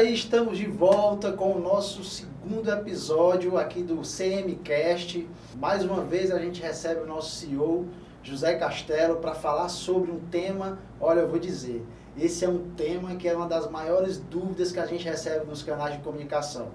aí, estamos de volta com o nosso segundo episódio aqui do CMcast. Mais uma vez a gente recebe o nosso CEO, José Castelo, para falar sobre um tema, olha, eu vou dizer, esse é um tema que é uma das maiores dúvidas que a gente recebe nos canais de comunicação.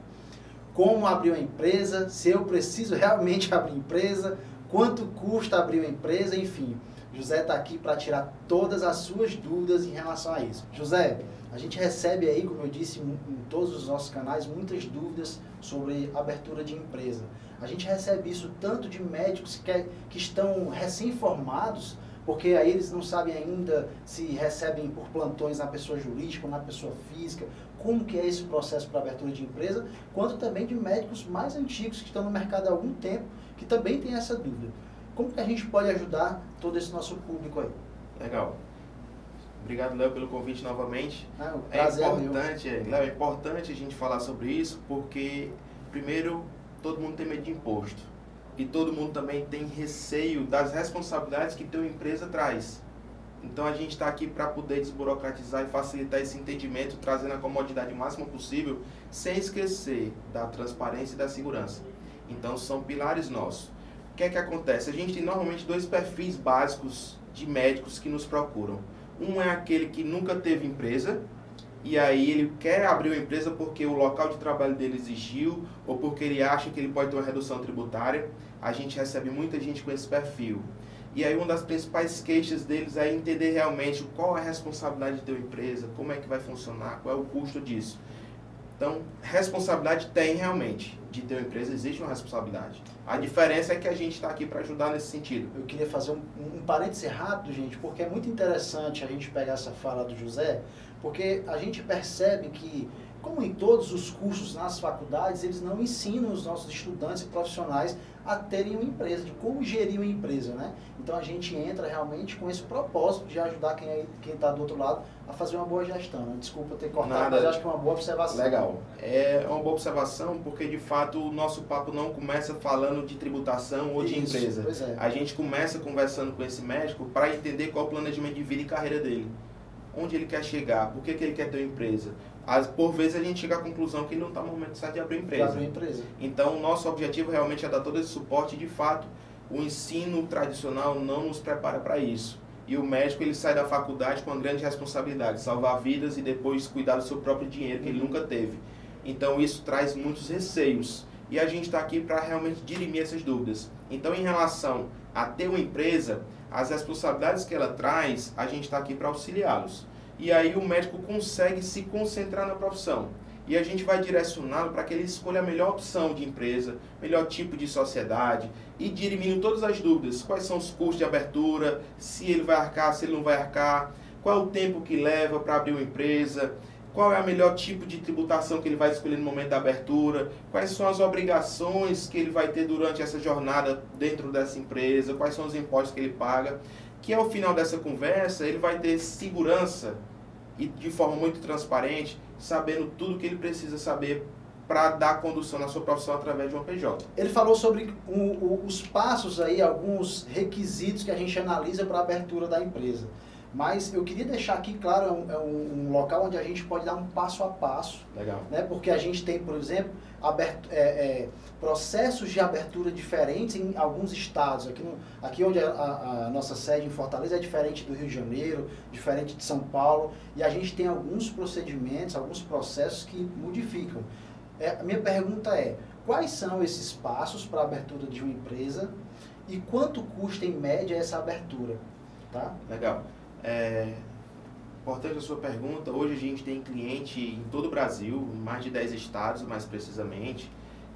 Como abrir uma empresa, se eu preciso realmente abrir empresa, quanto custa abrir uma empresa, enfim. José está aqui para tirar todas as suas dúvidas em relação a isso. José, a gente recebe aí, como eu disse, em todos os nossos canais, muitas dúvidas sobre abertura de empresa. A gente recebe isso tanto de médicos que, que estão recém-formados, porque aí eles não sabem ainda se recebem por plantões na pessoa jurídica ou na pessoa física, como que é esse processo para abertura de empresa, quanto também de médicos mais antigos que estão no mercado há algum tempo, que também têm essa dúvida. Como que a gente pode ajudar todo esse nosso público aí? Legal. Obrigado, Léo, pelo convite novamente. Ah, é importante, é, Léo, é importante a gente falar sobre isso porque, primeiro, todo mundo tem medo de imposto. E todo mundo também tem receio das responsabilidades que tua empresa traz. Então a gente está aqui para poder desburocratizar e facilitar esse entendimento, trazendo a comodidade máxima possível, sem esquecer da transparência e da segurança. Então são pilares nossos. O que é que acontece? A gente tem normalmente dois perfis básicos de médicos que nos procuram. Um é aquele que nunca teve empresa e aí ele quer abrir uma empresa porque o local de trabalho dele exigiu ou porque ele acha que ele pode ter uma redução tributária. A gente recebe muita gente com esse perfil. E aí uma das principais queixas deles é entender realmente qual é a responsabilidade de ter uma empresa, como é que vai funcionar, qual é o custo disso. Então, responsabilidade tem realmente. De ter uma empresa, existe uma responsabilidade. A diferença é que a gente está aqui para ajudar nesse sentido. Eu queria fazer um, um parêntese rápido, gente, porque é muito interessante a gente pegar essa fala do José, porque a gente percebe que, como em todos os cursos nas faculdades, eles não ensinam os nossos estudantes e profissionais a terem uma empresa, de como gerir uma empresa, né? Então a gente entra realmente com esse propósito de ajudar quem está do outro lado a fazer uma boa gestão. Né? Desculpa ter cortado, Nada. mas acho que é uma boa observação. Legal. É uma boa observação porque de fato o nosso papo não começa falando de tributação ou de Isso, empresa. É. A gente começa conversando com esse médico para entender qual é o planejamento de vida e carreira dele. Onde ele quer chegar, por que, que ele quer ter uma empresa, as, por vezes a gente chega à conclusão que não está no momento certo de abrir empresa. abrir empresa. Então, o nosso objetivo realmente é dar todo esse suporte. De fato, o ensino tradicional não nos prepara para isso. E o médico ele sai da faculdade com uma grande responsabilidade, salvar vidas e depois cuidar do seu próprio dinheiro que ele nunca teve. Então, isso traz muitos receios. E a gente está aqui para realmente dirimir essas dúvidas. Então, em relação a ter uma empresa, as responsabilidades que ela traz, a gente está aqui para auxiliá-los e aí o médico consegue se concentrar na profissão. E a gente vai direcioná-lo para que ele escolha a melhor opção de empresa, melhor tipo de sociedade e dirimindo todas as dúvidas. Quais são os custos de abertura, se ele vai arcar, se ele não vai arcar, qual é o tempo que leva para abrir uma empresa, qual é o melhor tipo de tributação que ele vai escolher no momento da abertura, quais são as obrigações que ele vai ter durante essa jornada dentro dessa empresa, quais são os impostos que ele paga que ao final dessa conversa ele vai ter segurança e de forma muito transparente, sabendo tudo que ele precisa saber para dar condução na sua profissão através de uma PJ. Ele falou sobre o, o, os passos aí, alguns requisitos que a gente analisa para a abertura da empresa. Mas eu queria deixar aqui claro, é um, é um, local onde a gente pode dar um passo a passo. Legal. Né? Porque a gente tem, por exemplo, aberto, é, é, processos de abertura diferentes em alguns estados. Aqui, no, aqui onde a, a, a, nossa sede em Fortaleza é diferente do Rio de Janeiro, diferente de São Paulo. E a gente tem alguns procedimentos, alguns processos que modificam. É, a minha pergunta é, quais são esses passos para a abertura de uma empresa e quanto custa em média essa abertura? Tá? Legal. É importante a sua pergunta. Hoje a gente tem cliente em todo o Brasil, em mais de 10 estados mais precisamente,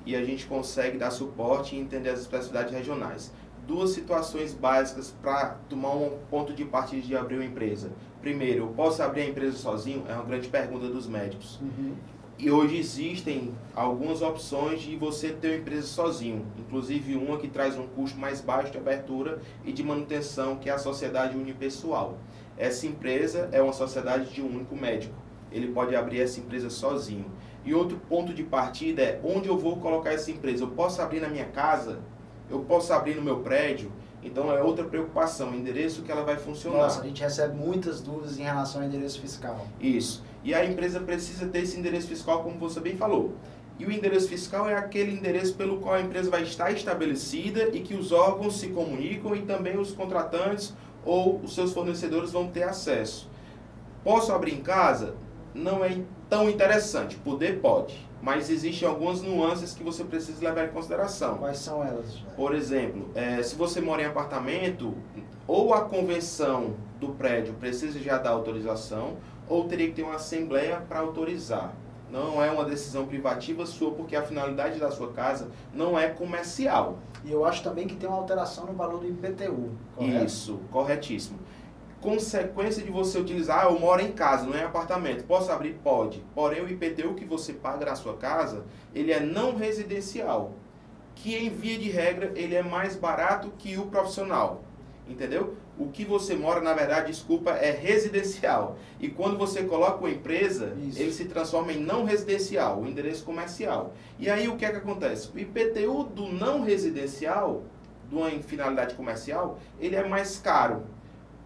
e a gente consegue dar suporte e entender as especificidades regionais. Duas situações básicas para tomar um ponto de partida de abrir uma empresa. Primeiro, eu posso abrir a empresa sozinho? É uma grande pergunta dos médicos. Uhum. E hoje existem algumas opções de você ter uma empresa sozinho, inclusive uma que traz um custo mais baixo de abertura e de manutenção, que é a sociedade unipessoal. Essa empresa é uma sociedade de um único médico. Ele pode abrir essa empresa sozinho. E outro ponto de partida é onde eu vou colocar essa empresa. Eu posso abrir na minha casa? Eu posso abrir no meu prédio? Então é outra preocupação, o endereço que ela vai funcionar. Nossa, a gente recebe muitas dúvidas em relação ao endereço fiscal. Isso. E a empresa precisa ter esse endereço fiscal, como você bem falou. E o endereço fiscal é aquele endereço pelo qual a empresa vai estar estabelecida e que os órgãos se comunicam e também os contratantes ou os seus fornecedores vão ter acesso. Posso abrir em casa? Não é tão interessante. Poder pode. Mas existem algumas nuances que você precisa levar em consideração. Quais são elas? Por exemplo, é, se você mora em apartamento, ou a convenção do prédio precisa já dar autorização, ou teria que ter uma assembleia para autorizar. Não é uma decisão privativa sua, porque a finalidade da sua casa não é comercial. E eu acho também que tem uma alteração no valor do IPTU. Correto? Isso, corretíssimo. Consequência de você utilizar, ah, eu moro em casa, não é em apartamento. Posso abrir? Pode. Porém, o IPTU que você paga na sua casa, ele é não residencial. Que em via de regra, ele é mais barato que o profissional. Entendeu? O que você mora, na verdade, desculpa, é residencial. E quando você coloca uma empresa, Isso. ele se transforma em não residencial, o endereço comercial. E aí o que é que acontece? O IPTU do não residencial, de uma finalidade comercial, ele é mais caro.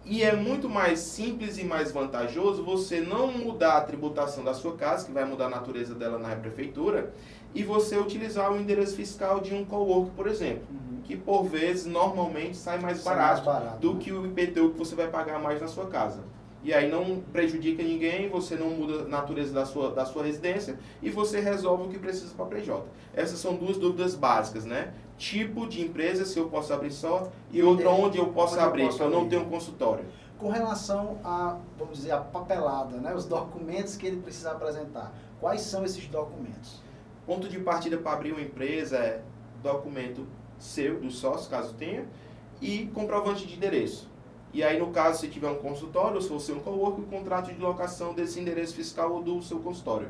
E é muito mais simples e mais vantajoso você não mudar a tributação da sua casa, que vai mudar a natureza dela na prefeitura, e você utilizar o endereço fiscal de um co-work, por exemplo, uhum. que por vezes normalmente sai mais, sai barato, mais barato, do né? que o IPTU que você vai pagar mais na sua casa. E aí não prejudica ninguém, você não muda a natureza da sua, da sua residência e você resolve o que precisa para a PJ. Essas são duas dúvidas básicas, né? Tipo de empresa, se eu posso abrir só, e outra onde eu posso onde abrir, eu posso eu não tenho um consultório. Com relação a, vamos dizer, a papelada, né? os documentos que ele precisa apresentar. Quais são esses documentos? Ponto de partida para abrir uma empresa é documento seu, do sócio, caso tenha, e comprovante de endereço. E aí, no caso, se tiver um consultório, ou se você um co-work, o contrato de locação desse endereço fiscal ou do seu consultório.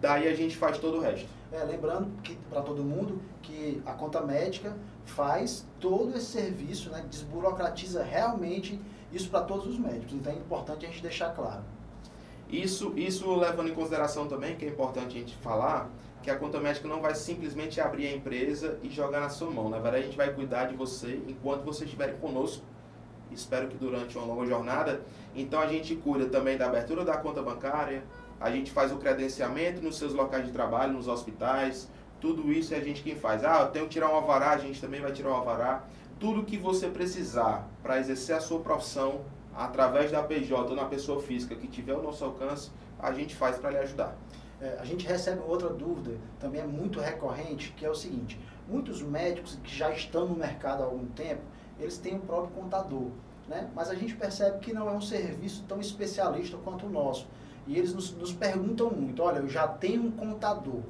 Daí a gente faz todo o resto. É, lembrando que para todo mundo que a conta médica faz todo esse serviço, né, desburocratiza realmente isso para todos os médicos. Então é importante a gente deixar claro. Isso, isso levando em consideração também, que é importante a gente falar, que a conta médica não vai simplesmente abrir a empresa e jogar na sua mão. Na verdade, a gente vai cuidar de você enquanto você estiver conosco. Espero que durante uma longa jornada. Então, a gente cuida também da abertura da conta bancária, a gente faz o credenciamento nos seus locais de trabalho, nos hospitais. Tudo isso é a gente quem faz. Ah, eu tenho que tirar um alvará, a gente também vai tirar um alvará. Tudo que você precisar para exercer a sua profissão através da PJ ou na pessoa física que tiver o nosso alcance, a gente faz para lhe ajudar. É, a gente recebe outra dúvida, também é muito recorrente, que é o seguinte: muitos médicos que já estão no mercado há algum tempo, eles têm o próprio contador, né? mas a gente percebe que não é um serviço tão especialista quanto o nosso. E eles nos, nos perguntam muito: olha, eu já tenho um contador,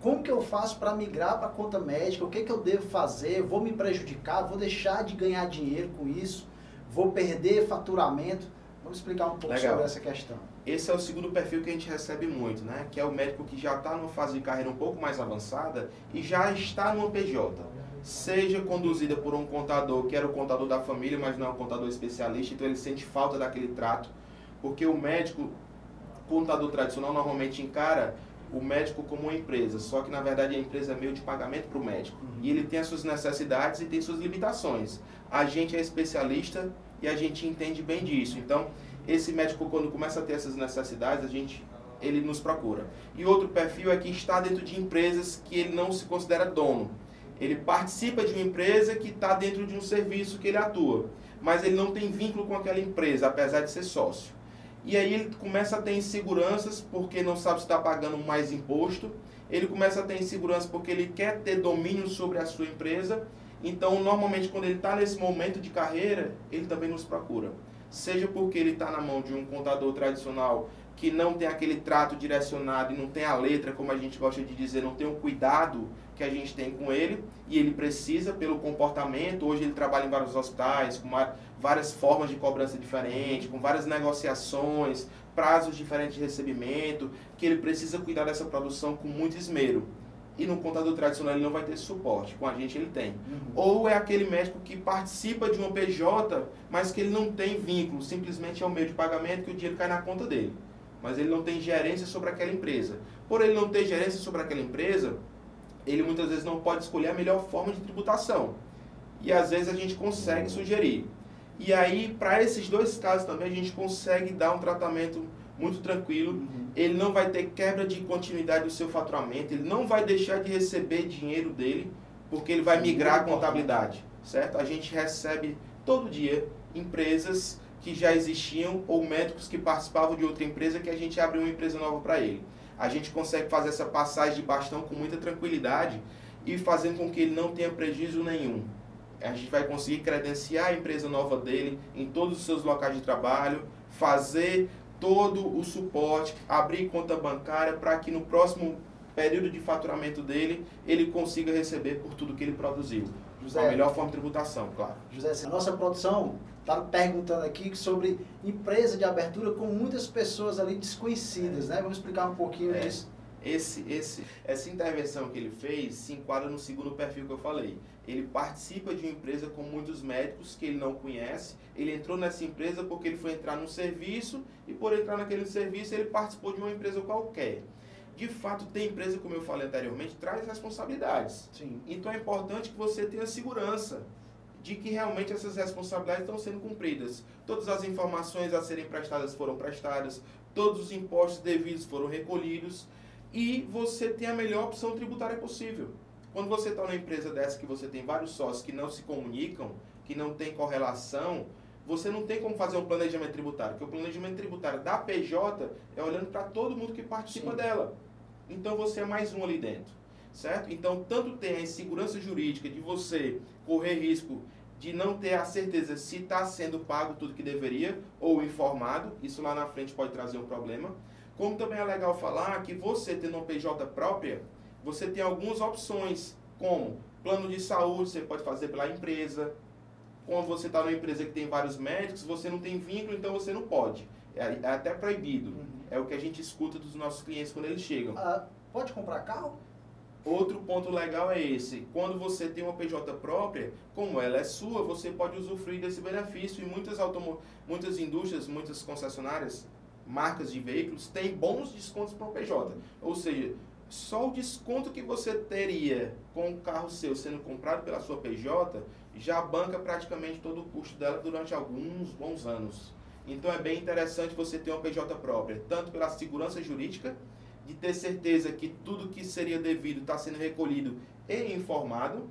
como que eu faço para migrar para a conta médica? O que, que eu devo fazer? Vou me prejudicar? Vou deixar de ganhar dinheiro com isso? Vou perder faturamento? Vamos explicar um pouco Legal. sobre essa questão. Esse é o segundo perfil que a gente recebe muito, né? Que é o médico que já está numa fase de carreira um pouco mais avançada e já está numa PJ. Seja conduzida por um contador que era o contador da família, mas não é um contador especialista, então ele sente falta daquele trato. Porque o médico, contador tradicional, normalmente encara o médico como uma empresa, só que na verdade a empresa é meio de pagamento para o médico. Uhum. E ele tem as suas necessidades e tem suas limitações. A gente é especialista e a gente entende bem disso. Então, esse médico quando começa a ter essas necessidades, a gente ele nos procura. E outro perfil é que está dentro de empresas que ele não se considera dono. Ele participa de uma empresa que está dentro de um serviço que ele atua, mas ele não tem vínculo com aquela empresa, apesar de ser sócio. E aí ele começa a ter inseguranças porque não sabe se está pagando mais imposto. Ele começa a ter insegurança porque ele quer ter domínio sobre a sua empresa. Então, normalmente, quando ele está nesse momento de carreira, ele também nos procura seja porque ele está na mão de um contador tradicional que não tem aquele trato direcionado e não tem a letra, como a gente gosta de dizer, não tem o cuidado que a gente tem com ele, e ele precisa pelo comportamento. Hoje ele trabalha em vários hospitais, com várias formas de cobrança diferentes, com várias negociações, prazos diferentes de recebimento, que ele precisa cuidar dessa produção com muito esmero e no contador tradicional ele não vai ter suporte. Com a gente ele tem. Uhum. Ou é aquele médico que participa de uma PJ, mas que ele não tem vínculo, simplesmente é o meio de pagamento que o dinheiro cai na conta dele. Mas ele não tem gerência sobre aquela empresa. Por ele não ter gerência sobre aquela empresa, ele muitas vezes não pode escolher a melhor forma de tributação. E às vezes a gente consegue sugerir. E aí, para esses dois casos também, a gente consegue dar um tratamento muito tranquilo. Uhum. Ele não vai ter quebra de continuidade do seu faturamento, ele não vai deixar de receber dinheiro dele, porque ele vai migrar a contabilidade, certo? A gente recebe todo dia empresas que já existiam ou médicos que participavam de outra empresa que a gente abriu uma empresa nova para ele. A gente consegue fazer essa passagem de bastão com muita tranquilidade e fazendo com que ele não tenha prejuízo nenhum. A gente vai conseguir credenciar a empresa nova dele em todos os seus locais de trabalho, fazer todo o suporte, abrir conta bancária para que no próximo período de faturamento dele ele consiga receber por tudo que ele produziu. José, a melhor forma de tributação, claro. José, a nossa produção está perguntando aqui sobre empresa de abertura com muitas pessoas ali desconhecidas, é. né? Vamos explicar um pouquinho é. disso. Esse, esse, essa intervenção que ele fez se enquadra no segundo perfil que eu falei. Ele participa de uma empresa com muitos médicos que ele não conhece. Ele entrou nessa empresa porque ele foi entrar num serviço e por entrar naquele serviço ele participou de uma empresa qualquer. De fato, ter empresa, como eu falei anteriormente, traz responsabilidades. Sim. Então é importante que você tenha segurança de que realmente essas responsabilidades estão sendo cumpridas. Todas as informações a serem prestadas foram prestadas, todos os impostos devidos foram recolhidos e você tem a melhor opção tributária possível. Quando você está numa empresa dessa que você tem vários sócios que não se comunicam, que não tem correlação, você não tem como fazer um planejamento tributário, porque o planejamento tributário da PJ é olhando para todo mundo que participa Sim. dela. Então você é mais um ali dentro, certo? Então tanto tem a insegurança jurídica de você correr risco de não ter a certeza se está sendo pago tudo que deveria ou informado, isso lá na frente pode trazer um problema como também é legal falar que você tendo uma PJ própria, você tem algumas opções, como plano de saúde, você pode fazer pela empresa. Quando você está numa empresa que tem vários médicos, você não tem vínculo, então você não pode. É, é até proibido. Uhum. É o que a gente escuta dos nossos clientes quando eles chegam. Ah, pode comprar carro? Outro ponto legal é esse. Quando você tem uma PJ própria, como ela é sua, você pode usufruir desse benefício. E muitas, automo muitas indústrias, muitas concessionárias marcas de veículos têm bons descontos para o PJ. Ou seja, só o desconto que você teria com o carro seu sendo comprado pela sua PJ já banca praticamente todo o custo dela durante alguns bons anos. Então é bem interessante você ter uma PJ própria, tanto pela segurança jurídica, de ter certeza que tudo que seria devido está sendo recolhido e informado,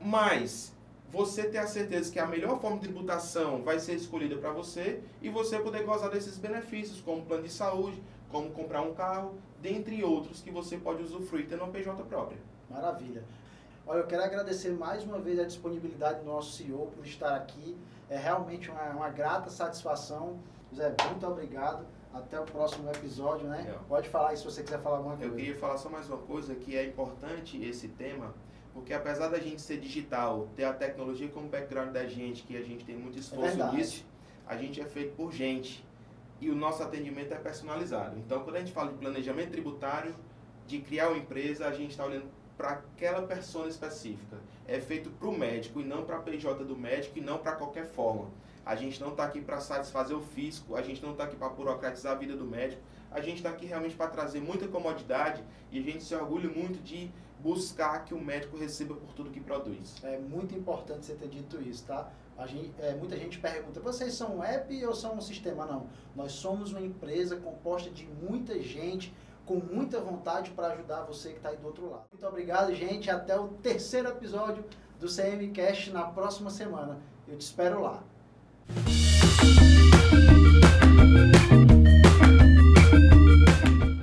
mas você ter a certeza que a melhor forma de tributação vai ser escolhida para você e você poder gozar desses benefícios, como plano de saúde, como comprar um carro, dentre outros que você pode usufruir tendo uma PJ própria. Maravilha. Olha, eu quero agradecer mais uma vez a disponibilidade do nosso CEO por estar aqui. É realmente uma, uma grata satisfação. José, muito obrigado. Até o próximo episódio, né? Pode falar aí se você quiser falar alguma coisa. Eu queria falar só mais uma coisa, que é importante esse tema, porque apesar da gente ser digital, ter a tecnologia como background da gente, que a gente tem muito esforço é nisso, a gente é feito por gente. E o nosso atendimento é personalizado. Então, quando a gente fala de planejamento tributário, de criar uma empresa, a gente está olhando para aquela pessoa específica. É feito para o médico e não para a PJ do médico e não para qualquer forma. A gente não está aqui para satisfazer o fisco, a gente não está aqui para burocratizar a vida do médico, a gente está aqui realmente para trazer muita comodidade e a gente se orgulha muito de buscar que o médico receba por tudo que produz. É muito importante você ter dito isso, tá? A gente, é, muita gente pergunta, vocês são um app ou são um sistema? Não, nós somos uma empresa composta de muita gente com muita vontade para ajudar você que está aí do outro lado. Muito obrigado, gente. Até o terceiro episódio do CMCast na próxima semana. Eu te espero lá.